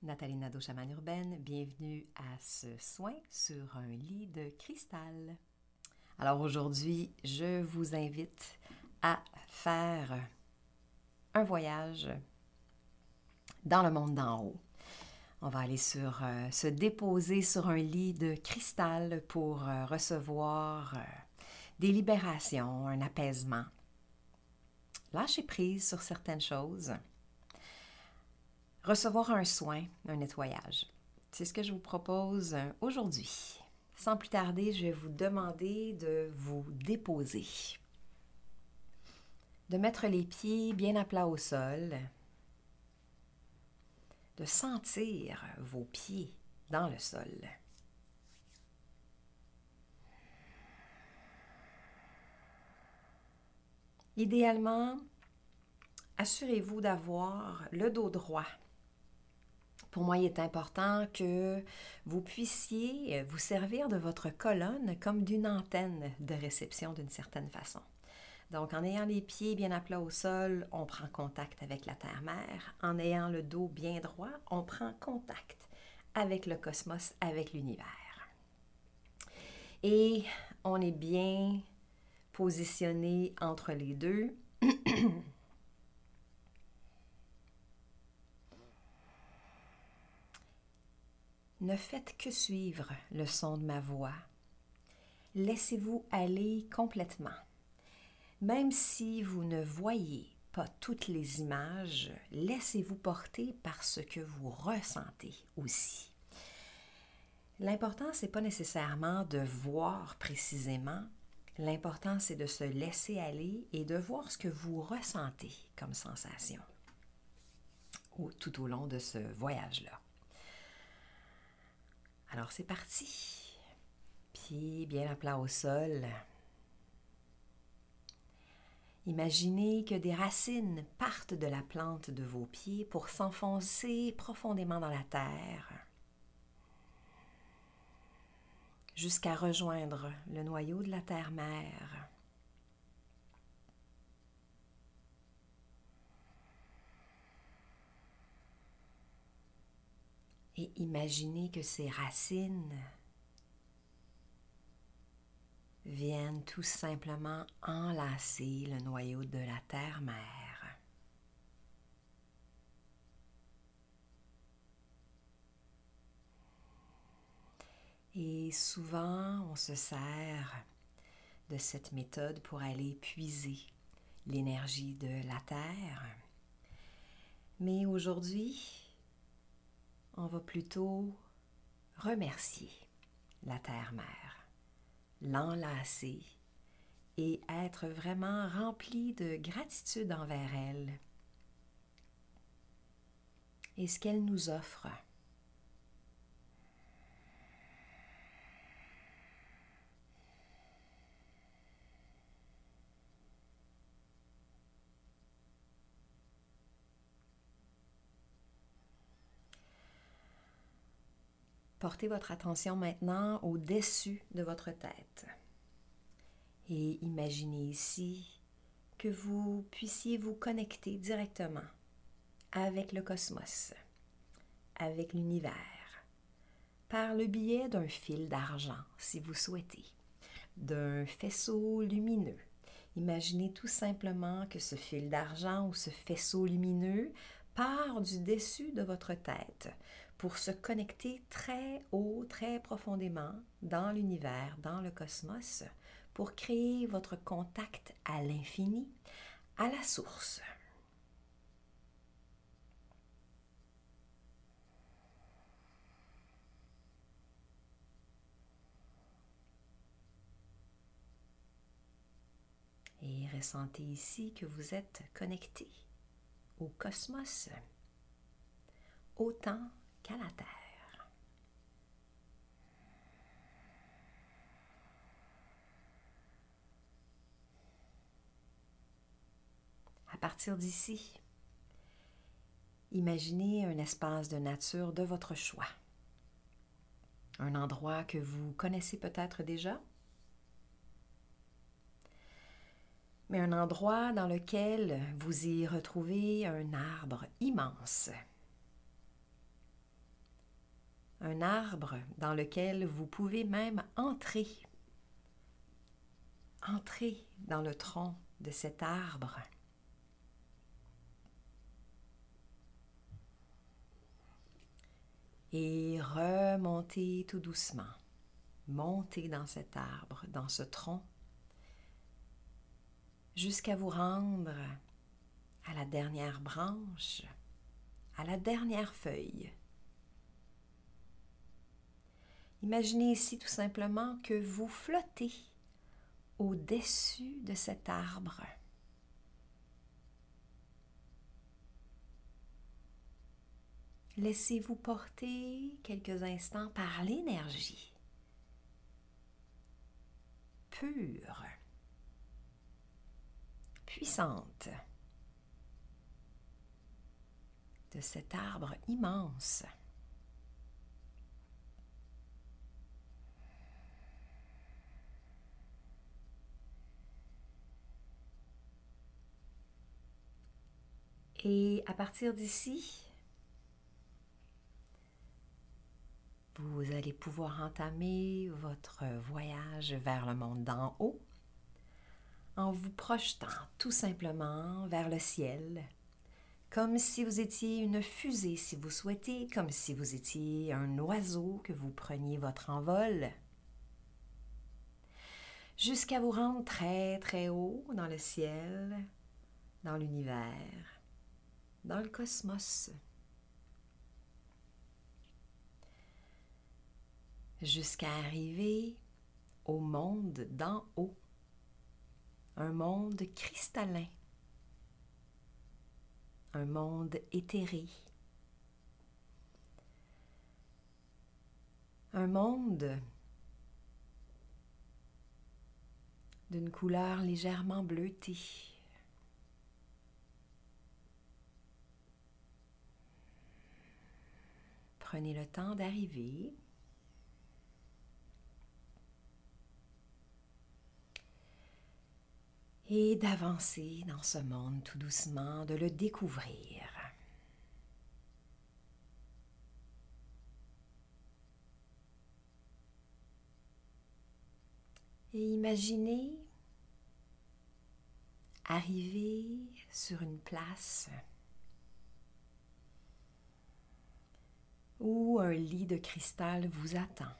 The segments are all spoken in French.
Nathalie Nadeau, chamane urbaine. Bienvenue à ce soin sur un lit de cristal. Alors aujourd'hui, je vous invite à faire un voyage dans le monde d'en haut. On va aller sur, euh, se déposer sur un lit de cristal pour euh, recevoir euh, des libérations, un apaisement. Lâcher prise sur certaines choses recevoir un soin, un nettoyage. C'est ce que je vous propose euh, aujourd'hui. Sans plus tarder, je vais vous demander de vous déposer, de mettre les pieds bien à plat au sol, de sentir vos pieds dans le sol. Idéalement, assurez-vous d'avoir le dos droit pour moi, il est important que vous puissiez vous servir de votre colonne comme d'une antenne de réception d'une certaine façon. Donc, en ayant les pieds bien à plat au sol, on prend contact avec la Terre-Mère. En ayant le dos bien droit, on prend contact avec le cosmos, avec l'univers. Et on est bien positionné entre les deux. Ne faites que suivre le son de ma voix. Laissez-vous aller complètement. Même si vous ne voyez pas toutes les images, laissez-vous porter par ce que vous ressentez aussi. L'important, ce n'est pas nécessairement de voir précisément. L'important, c'est de se laisser aller et de voir ce que vous ressentez comme sensation tout au long de ce voyage-là. Alors c'est parti. Pieds bien à plat au sol. Imaginez que des racines partent de la plante de vos pieds pour s'enfoncer profondément dans la terre jusqu'à rejoindre le noyau de la terre-mère. Et imaginez que ces racines viennent tout simplement enlacer le noyau de la terre-mère. Et souvent, on se sert de cette méthode pour aller puiser l'énergie de la terre. Mais aujourd'hui, on va plutôt remercier la Terre-Mère, l'enlacer et être vraiment rempli de gratitude envers elle et ce qu'elle nous offre. Portez votre attention maintenant au-dessus de votre tête. Et imaginez ici que vous puissiez vous connecter directement avec le cosmos, avec l'univers, par le biais d'un fil d'argent, si vous souhaitez, d'un faisceau lumineux. Imaginez tout simplement que ce fil d'argent ou ce faisceau lumineux part du dessus de votre tête pour se connecter très haut, très profondément dans l'univers, dans le cosmos, pour créer votre contact à l'infini, à la source. Et ressentez ici que vous êtes connecté au cosmos autant qu'à la terre. À partir d'ici, imaginez un espace de nature de votre choix. Un endroit que vous connaissez peut-être déjà, mais un endroit dans lequel vous y retrouvez un arbre immense un arbre dans lequel vous pouvez même entrer. Entrer dans le tronc de cet arbre. Et remonter tout doucement. Monter dans cet arbre, dans ce tronc, jusqu'à vous rendre à la dernière branche, à la dernière feuille. Imaginez ici tout simplement que vous flottez au-dessus de cet arbre. Laissez-vous porter quelques instants par l'énergie pure, puissante de cet arbre immense. Et à partir d'ici, vous allez pouvoir entamer votre voyage vers le monde d'en haut en vous projetant tout simplement vers le ciel, comme si vous étiez une fusée si vous souhaitez, comme si vous étiez un oiseau que vous preniez votre envol, jusqu'à vous rendre très très haut dans le ciel, dans l'univers dans le cosmos. Jusqu'à arriver au monde d'en haut, un monde cristallin, un monde éthéré, un monde d'une couleur légèrement bleutée. Prenez le temps d'arriver. Et d'avancer dans ce monde tout doucement, de le découvrir. Et imaginez arriver sur une place où un lit de cristal vous attend.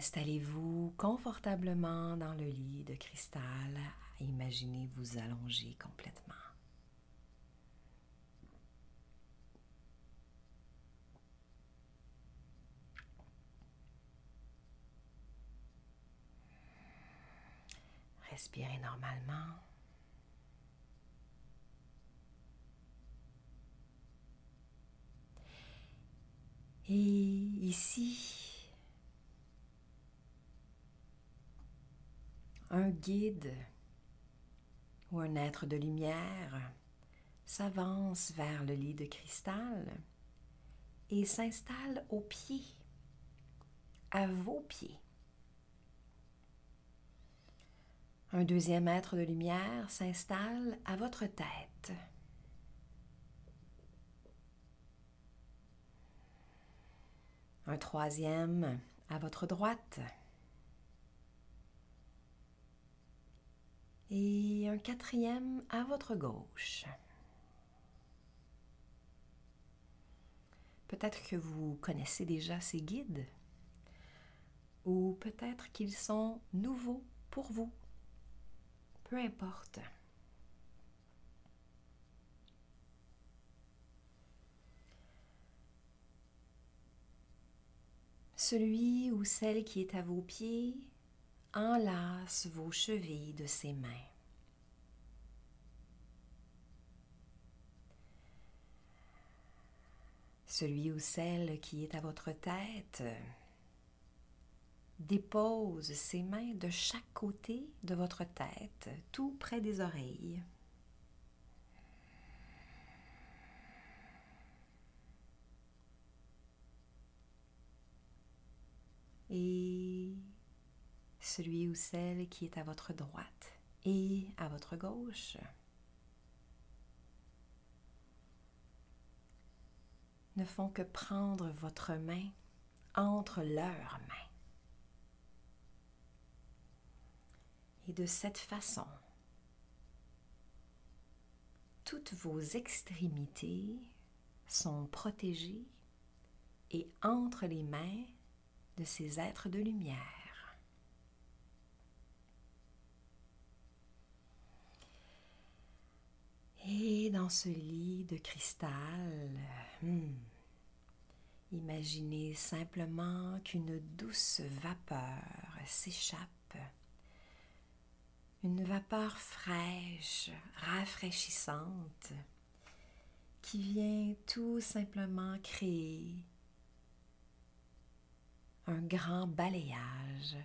Installez-vous confortablement dans le lit de cristal. Imaginez vous allonger complètement. Respirez normalement. Et ici, un guide ou un être de lumière s'avance vers le lit de cristal et s'installe aux pieds, à vos pieds. Un deuxième être de lumière s'installe à votre tête. Un troisième à votre droite. Et un quatrième à votre gauche. Peut-être que vous connaissez déjà ces guides ou peut-être qu'ils sont nouveaux pour vous peu importe. Celui ou celle qui est à vos pieds enlace vos chevilles de ses mains. Celui ou celle qui est à votre tête dépose ses mains de chaque côté de votre tête, tout près des oreilles. Et celui ou celle qui est à votre droite et à votre gauche. ne font que prendre votre main entre leurs mains. Et de cette façon, toutes vos extrémités sont protégées et entre les mains de ces êtres de lumière. Et dans ce lit de cristal, hmm, imaginez simplement qu'une douce vapeur s'échappe. Une vapeur fraîche, rafraîchissante, qui vient tout simplement créer un grand balayage,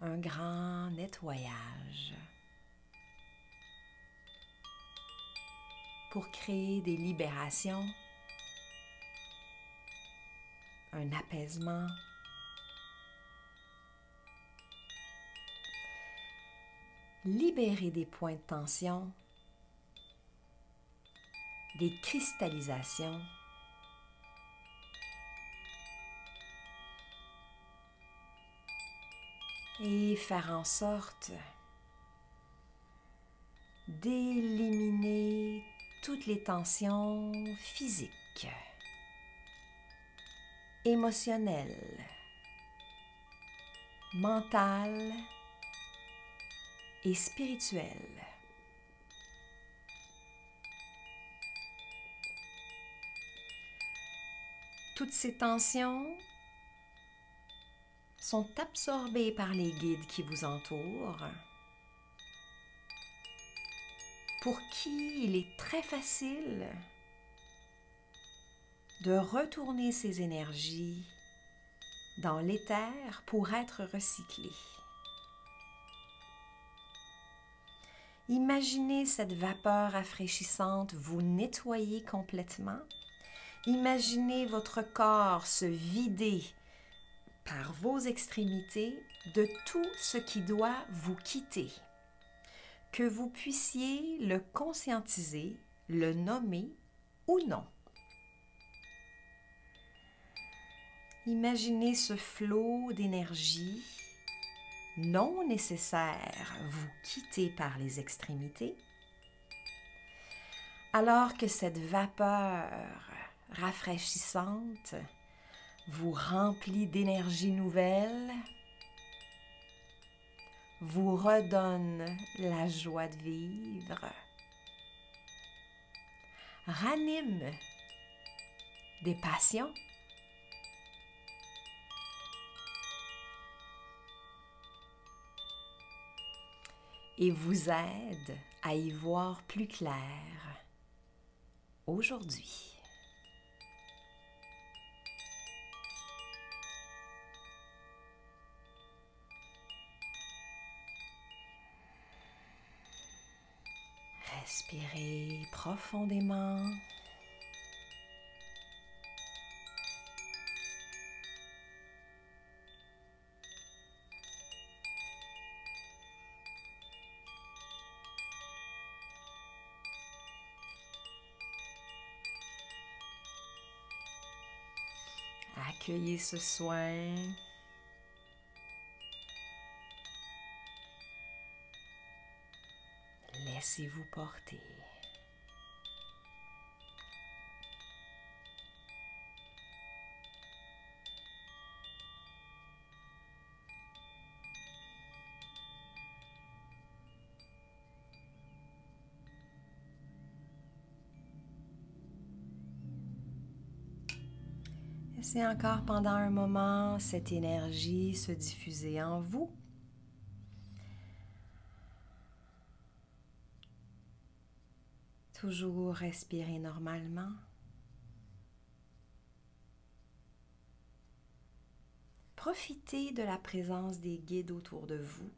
un grand nettoyage pour créer des libérations, un apaisement, libérer des points de tension, des cristallisations, et faire en sorte d'éliminer toutes les tensions physiques, émotionnelles, mentales, et spirituelle. Toutes ces tensions sont absorbées par les guides qui vous entourent, pour qui il est très facile de retourner ces énergies dans l'éther pour être recyclées. Imaginez cette vapeur rafraîchissante vous nettoyer complètement. Imaginez votre corps se vider par vos extrémités de tout ce qui doit vous quitter. Que vous puissiez le conscientiser, le nommer ou non. Imaginez ce flot d'énergie non nécessaire vous quitter par les extrémités, alors que cette vapeur rafraîchissante vous remplit d'énergie nouvelle, vous redonne la joie de vivre, ranime des passions et vous aide à y voir plus clair aujourd'hui. Respirez profondément. Accueillez ce soin. Laissez-vous porter. Laissez encore pendant un moment cette énergie se diffuser en vous. Toujours respirer normalement. Profitez de la présence des guides autour de vous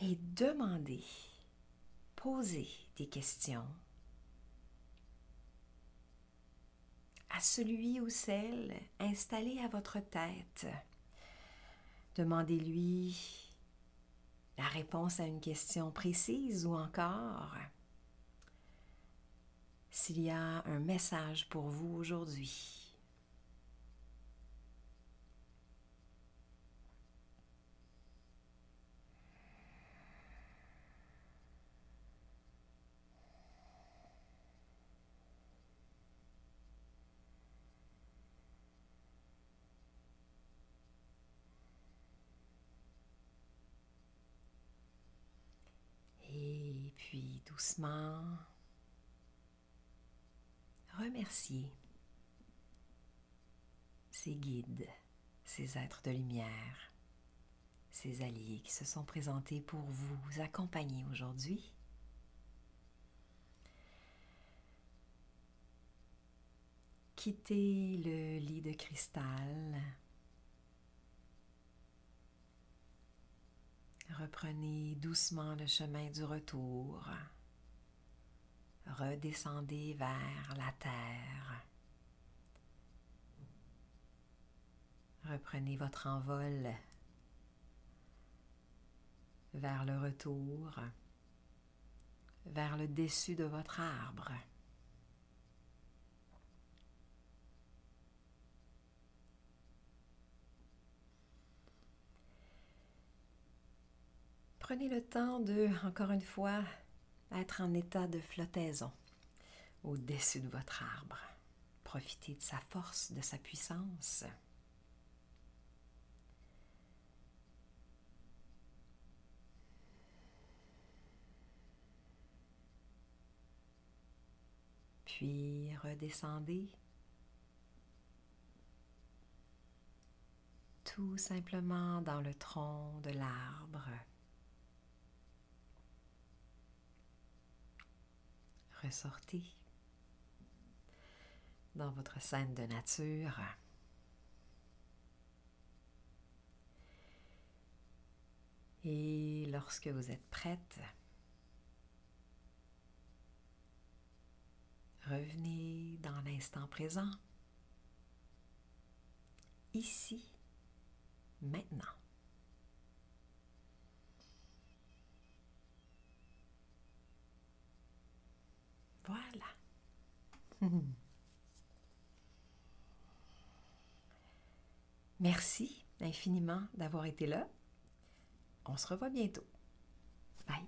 et demandez, posez des questions à celui ou celle installé à votre tête. Demandez-lui réponse à une question précise ou encore s'il y a un message pour vous aujourd'hui. puis doucement remercier ces guides, ces êtres de lumière, ces alliés qui se sont présentés pour vous accompagner aujourd'hui. Quittez le lit de cristal Reprenez doucement le chemin du retour. Redescendez vers la terre. Reprenez votre envol vers le retour, vers le dessus de votre arbre. Prenez le temps de, encore une fois, être en état de flottaison au-dessus de votre arbre. Profitez de sa force, de sa puissance. Puis redescendez tout simplement dans le tronc de l'arbre. Ressortez dans votre scène de nature. Et lorsque vous êtes prête, revenez dans l'instant présent, ici, maintenant. Merci infiniment d'avoir été là. On se revoit bientôt. Bye.